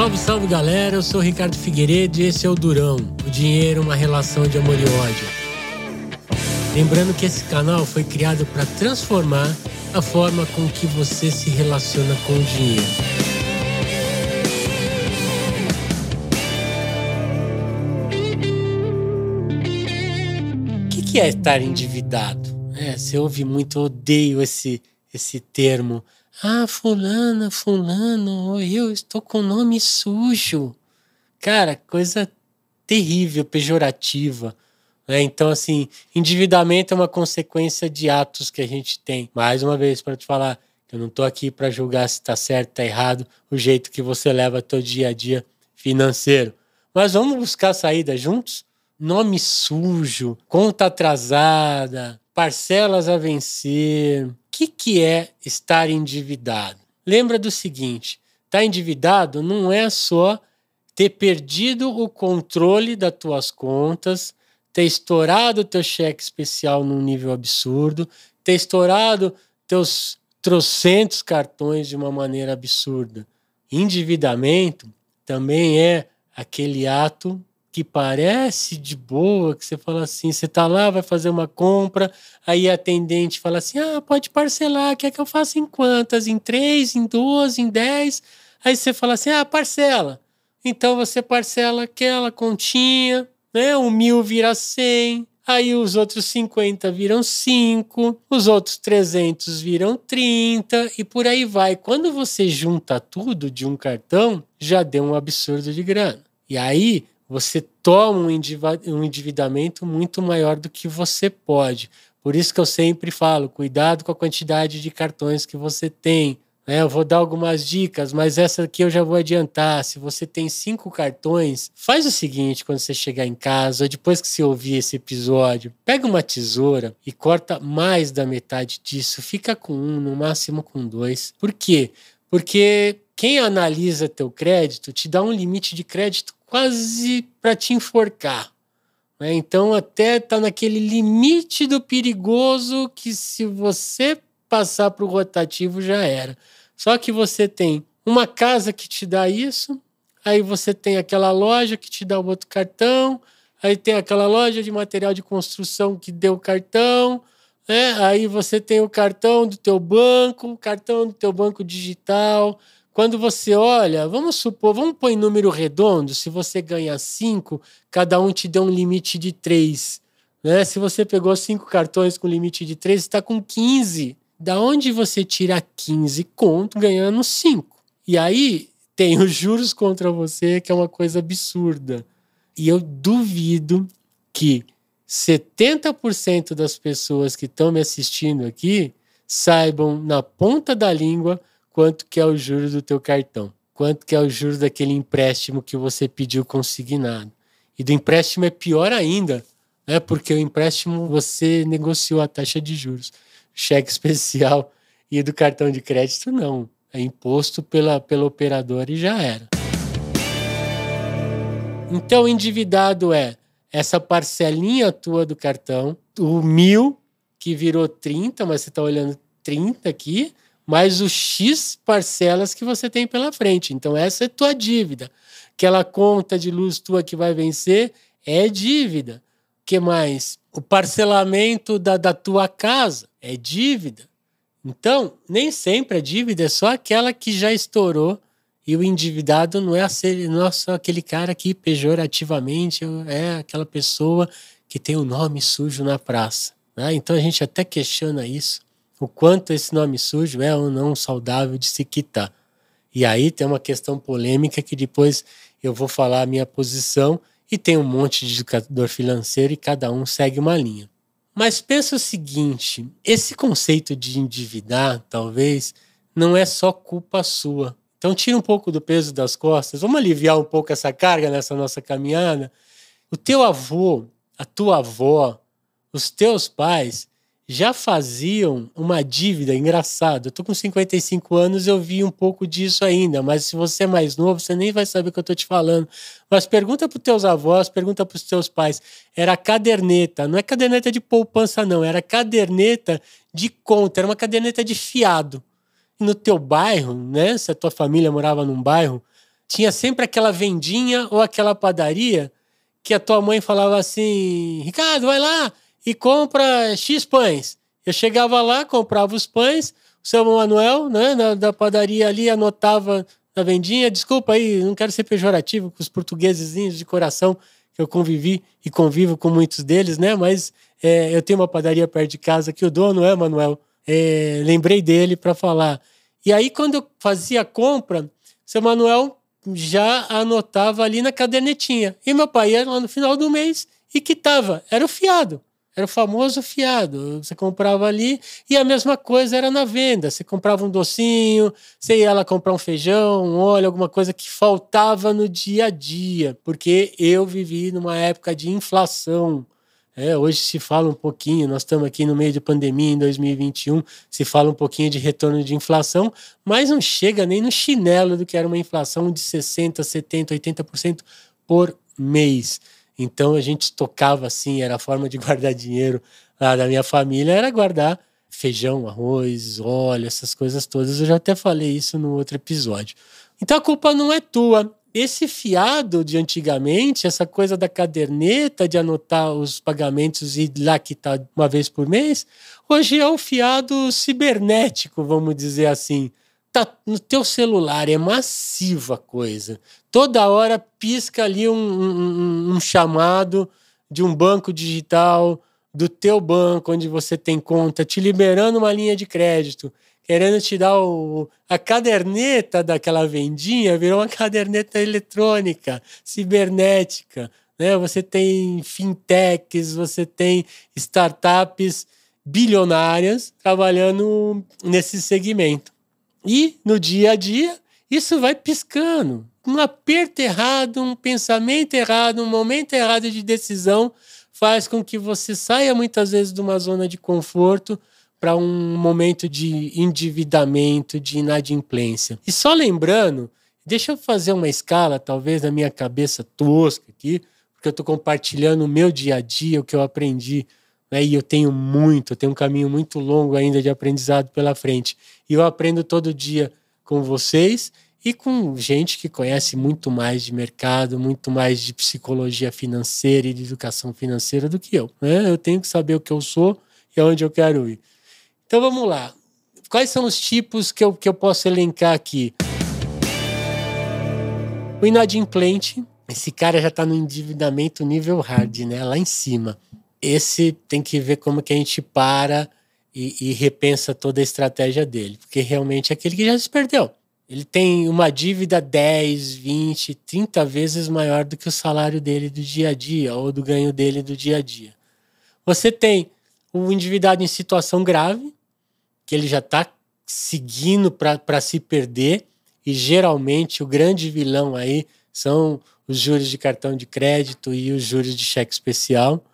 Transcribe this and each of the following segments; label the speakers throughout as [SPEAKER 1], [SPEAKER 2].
[SPEAKER 1] Salve, salve galera, eu sou Ricardo Figueiredo e esse é o Durão, o dinheiro, uma relação de amor e ódio. Lembrando que esse canal foi criado para transformar a forma com que você se relaciona com o dinheiro. O que, que é estar endividado? É, você ouve muito, eu odeio esse, esse termo. Ah, fulana, fulano, eu estou com nome sujo. Cara, coisa terrível, pejorativa. Né? Então, assim, endividamento é uma consequência de atos que a gente tem. Mais uma vez, para te falar, eu não estou aqui para julgar se está certo, está errado, o jeito que você leva teu dia a dia financeiro. Mas vamos buscar saída juntos? Nome sujo, conta atrasada, parcelas a vencer. Que, que é estar endividado? Lembra do seguinte: estar tá endividado não é só ter perdido o controle das tuas contas, ter estourado o teu cheque especial num nível absurdo, ter estourado teus trocentos cartões de uma maneira absurda. Endividamento também é aquele ato que parece de boa, que você fala assim, você tá lá, vai fazer uma compra, aí a atendente fala assim, ah, pode parcelar, quer que eu faça em quantas? Em três, em duas, em dez? Aí você fala assim, ah, parcela. Então você parcela aquela continha, né? Um mil vira cem, aí os outros 50 viram 5, os outros 300 viram 30 e por aí vai. Quando você junta tudo de um cartão, já deu um absurdo de grana. E aí você toma um endividamento muito maior do que você pode. Por isso que eu sempre falo, cuidado com a quantidade de cartões que você tem. Né? Eu vou dar algumas dicas, mas essa aqui eu já vou adiantar. Se você tem cinco cartões, faz o seguinte quando você chegar em casa, depois que você ouvir esse episódio, pega uma tesoura e corta mais da metade disso. Fica com um, no máximo com dois. Por quê? Porque quem analisa teu crédito te dá um limite de crédito quase para te enforcar. Né? Então, até está naquele limite do perigoso que, se você passar para o rotativo, já era. Só que você tem uma casa que te dá isso, aí você tem aquela loja que te dá o outro cartão, aí tem aquela loja de material de construção que deu o cartão, né? aí você tem o cartão do teu banco, o cartão do teu banco digital, quando você olha, vamos supor, vamos pôr em número redondo, se você ganha cinco, cada um te deu um limite de três. Né? Se você pegou cinco cartões com limite de três, está com 15. Da onde você tira 15 conto ganhando cinco? E aí tem os juros contra você, que é uma coisa absurda. E eu duvido que 70% das pessoas que estão me assistindo aqui saibam na ponta da língua quanto que é o juros do teu cartão, quanto que é o juros daquele empréstimo que você pediu consignado. E do empréstimo é pior ainda, né? Porque o empréstimo você negociou a taxa de juros, cheque especial e do cartão de crédito não, é imposto pela pela operadora e já era. Então, endividado é essa parcelinha tua do cartão, o mil que virou 30, mas você está olhando 30 aqui, mais o X parcelas que você tem pela frente. Então, essa é tua dívida. Aquela conta de luz tua que vai vencer é dívida. que mais? O parcelamento da, da tua casa é dívida. Então, nem sempre a dívida é só aquela que já estourou e o endividado não é, não é só aquele cara que pejorativamente é aquela pessoa que tem o nome sujo na praça. Né? Então a gente até questiona isso o quanto esse nome sujo é ou não saudável de se quitar. E aí tem uma questão polêmica que depois eu vou falar a minha posição e tem um monte de educador financeiro e cada um segue uma linha. Mas pensa o seguinte: esse conceito de endividar, talvez, não é só culpa sua. Então tira um pouco do peso das costas, vamos aliviar um pouco essa carga nessa nossa caminhada. O teu avô, a tua avó, os teus pais, já faziam uma dívida engraçada. Eu tô com 55 anos, eu vi um pouco disso ainda, mas se você é mais novo, você nem vai saber o que eu tô te falando. Mas pergunta para os teus avós, pergunta para os teus pais. Era caderneta, não é caderneta de poupança não, era caderneta de conta, era uma caderneta de fiado. No teu bairro, né, se a tua família morava num bairro tinha sempre aquela vendinha ou aquela padaria que a tua mãe falava assim: Ricardo, vai lá e compra X pães. Eu chegava lá, comprava os pães, o seu Manuel, né, na, da padaria ali, anotava na vendinha. Desculpa aí, não quero ser pejorativo com os portugueses de coração, que eu convivi e convivo com muitos deles, né? Mas é, eu tenho uma padaria perto de casa que o dono é Manuel. É, lembrei dele para falar. E aí, quando eu fazia a compra, seu Manuel já anotava ali na cadernetinha. E meu pai ia lá no final do mês e quitava. Era o fiado. Era o famoso fiado. Você comprava ali e a mesma coisa era na venda. Você comprava um docinho, você ia lá comprar um feijão, um óleo, alguma coisa que faltava no dia a dia. Porque eu vivi numa época de inflação. É, hoje se fala um pouquinho, nós estamos aqui no meio de pandemia em 2021, se fala um pouquinho de retorno de inflação, mas não chega nem no chinelo do que era uma inflação de 60%, 70%, 80% por mês. Então a gente tocava assim, era a forma de guardar dinheiro lá da minha família, era guardar feijão, arroz, óleo, essas coisas todas. Eu já até falei isso no outro episódio. Então a culpa não é tua. Esse fiado de antigamente, essa coisa da caderneta de anotar os pagamentos e lá quitar uma vez por mês, hoje é o fiado cibernético, vamos dizer assim tá no teu celular, é massiva a coisa. Toda hora pisca ali um, um, um, chamado de um banco digital do teu banco onde você tem conta, te liberando uma linha de crédito, querendo te dar o, a caderneta daquela vendinha, virou uma caderneta eletrônica, cibernética. Né? Você tem fintechs, você tem startups bilionárias trabalhando nesse segmento. E no dia a dia, isso vai piscando. Um aperto errado, um pensamento errado, um momento errado de decisão faz com que você saia muitas vezes de uma zona de conforto para um momento de endividamento, de inadimplência. E só lembrando, deixa eu fazer uma escala, talvez na minha cabeça tosca aqui, porque eu estou compartilhando o meu dia a dia, o que eu aprendi né? E eu tenho muito, eu tenho um caminho muito longo ainda de aprendizado pela frente. E eu aprendo todo dia com vocês e com gente que conhece muito mais de mercado, muito mais de psicologia financeira e de educação financeira do que eu. Né? Eu tenho que saber o que eu sou e aonde eu quero ir. Então vamos lá. Quais são os tipos que eu, que eu posso elencar aqui? O inadimplente, esse cara já está no endividamento nível hard, né? Lá em cima esse tem que ver como que a gente para e, e, repensa toda a estratégia dele, porque realmente é aquele que já se perdeu. Ele tem uma dívida 10, 20, 30 vezes maior do que o salário dele do dia a dia ou do ganho dele do dia a dia. Você tem o endividado em situação grave, que ele já está seguindo para se perder, e geralmente o grande vilão aí são os juros de cartão de crédito e os juros de cheque especial.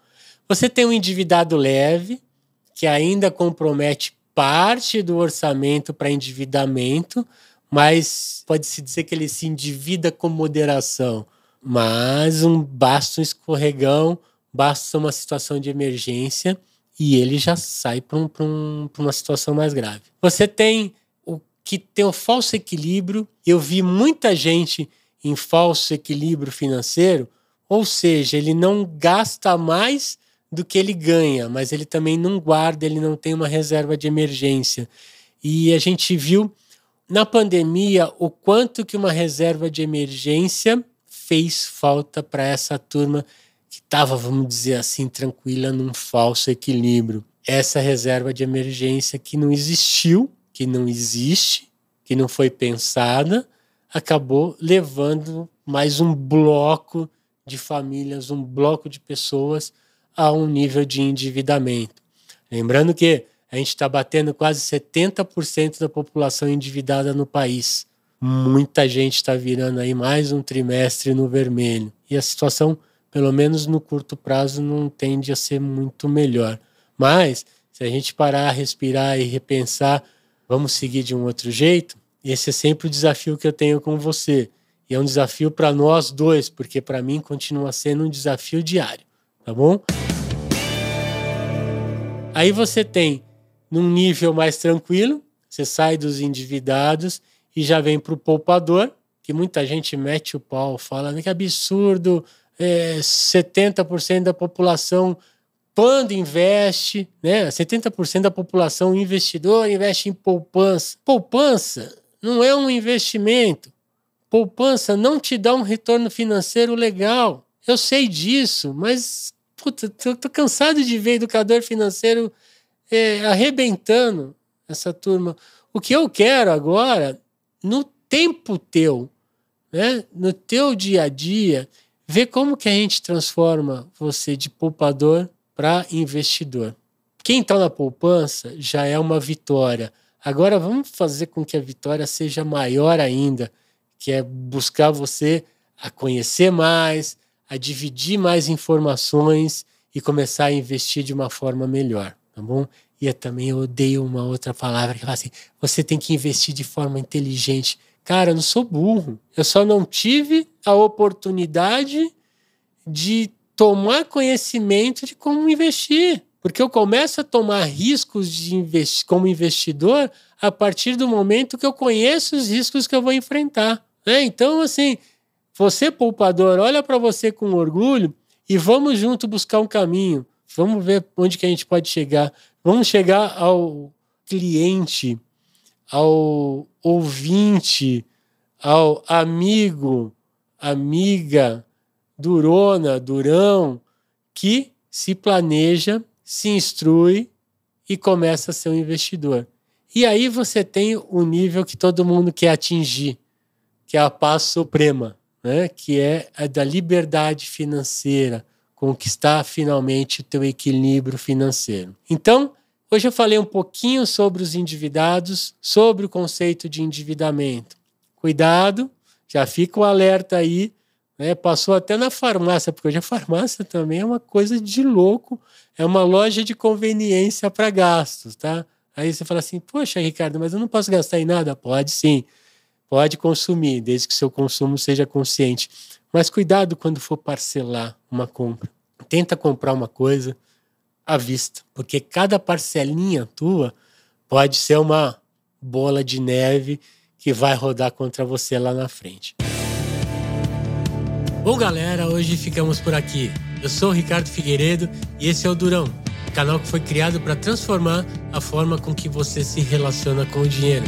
[SPEAKER 1] Você tem um endividado leve, que ainda compromete parte do orçamento para endividamento, mas pode-se dizer que ele se endivida com moderação. Mas um basta um escorregão, basta uma situação de emergência e ele já sai para um, um, uma situação mais grave. Você tem o que tem o falso equilíbrio. Eu vi muita gente em falso equilíbrio financeiro, ou seja, ele não gasta mais do que ele ganha, mas ele também não guarda, ele não tem uma reserva de emergência. E a gente viu na pandemia o quanto que uma reserva de emergência fez falta para essa turma que estava, vamos dizer assim, tranquila num falso equilíbrio. Essa reserva de emergência que não existiu, que não existe, que não foi pensada, acabou levando mais um bloco de famílias, um bloco de pessoas a um nível de endividamento. Lembrando que a gente está batendo quase 70% da população endividada no país. Muita gente está virando aí mais um trimestre no vermelho. E a situação, pelo menos no curto prazo, não tende a ser muito melhor. Mas, se a gente parar, respirar e repensar, vamos seguir de um outro jeito? Esse é sempre o desafio que eu tenho com você. E é um desafio para nós dois, porque para mim continua sendo um desafio diário, tá bom? Aí você tem, num nível mais tranquilo, você sai dos endividados e já vem para o poupador, que muita gente mete o pau, fala que absurdo, é, 70% da população quando investe, né? 70% da população investidor investe em poupança. Poupança não é um investimento. Poupança não te dá um retorno financeiro legal. Eu sei disso, mas puta, tô, tô cansado de ver educador financeiro é, arrebentando essa turma. O que eu quero agora, no tempo teu, né, no teu dia a dia, ver como que a gente transforma você de poupador para investidor. Quem está na poupança já é uma vitória. Agora vamos fazer com que a vitória seja maior ainda, que é buscar você a conhecer mais, a dividir mais informações e começar a investir de uma forma melhor, tá bom? E eu também odeio uma outra palavra que fala assim: você tem que investir de forma inteligente. Cara, eu não sou burro. Eu só não tive a oportunidade de tomar conhecimento de como investir. Porque eu começo a tomar riscos de investi como investidor a partir do momento que eu conheço os riscos que eu vou enfrentar. Né? Então, assim, você, poupador, olha para você com orgulho e vamos junto buscar um caminho. Vamos ver onde que a gente pode chegar. Vamos chegar ao cliente, ao ouvinte, ao amigo, amiga, durona, durão, que se planeja, se instrui e começa a ser um investidor. E aí você tem o nível que todo mundo quer atingir, que é a paz suprema, né? que é a da liberdade financeira, conquistar finalmente o teu equilíbrio financeiro. Então, hoje eu falei um pouquinho sobre os endividados, sobre o conceito de endividamento. Cuidado, já fica o alerta aí, né? Passou até na farmácia, porque hoje a farmácia também é uma coisa de louco, é uma loja de conveniência para gastos, tá? Aí você fala assim, poxa, Ricardo, mas eu não posso gastar em nada? Pode sim, pode consumir, desde que seu consumo seja consciente. Mas cuidado quando for parcelar uma compra. Tenta comprar uma coisa à vista, porque cada parcelinha tua pode ser uma bola de neve que vai rodar contra você lá na frente. Bom, galera, hoje ficamos por aqui. Eu sou o Ricardo Figueiredo e esse é o Durão, canal que foi criado para transformar a forma com que você se relaciona com o dinheiro.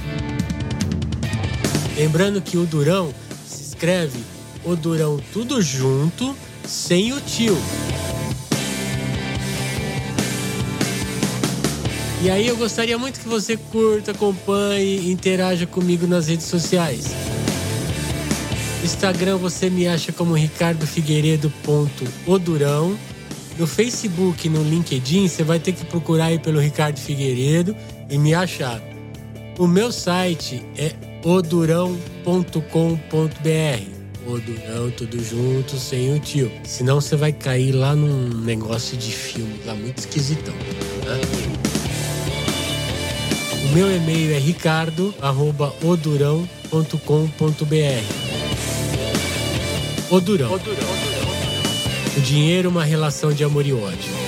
[SPEAKER 1] Lembrando que o Durão se escreve o Durão tudo junto, sem o tio. E aí eu gostaria muito que você curta, acompanhe interaja comigo nas redes sociais. Instagram você me acha como ricardofigueiredo.odurão. No Facebook no LinkedIn você vai ter que procurar aí pelo Ricardo Figueiredo e me achar. O meu site é odurão.com.br. Odurão, tudo junto, sem o tio. Senão você vai cair lá num negócio de filme lá muito esquisitão. Né? O meu e-mail é ricardo@odurão.com.br. Odurão. Odurão. O dinheiro uma relação de amor e ódio.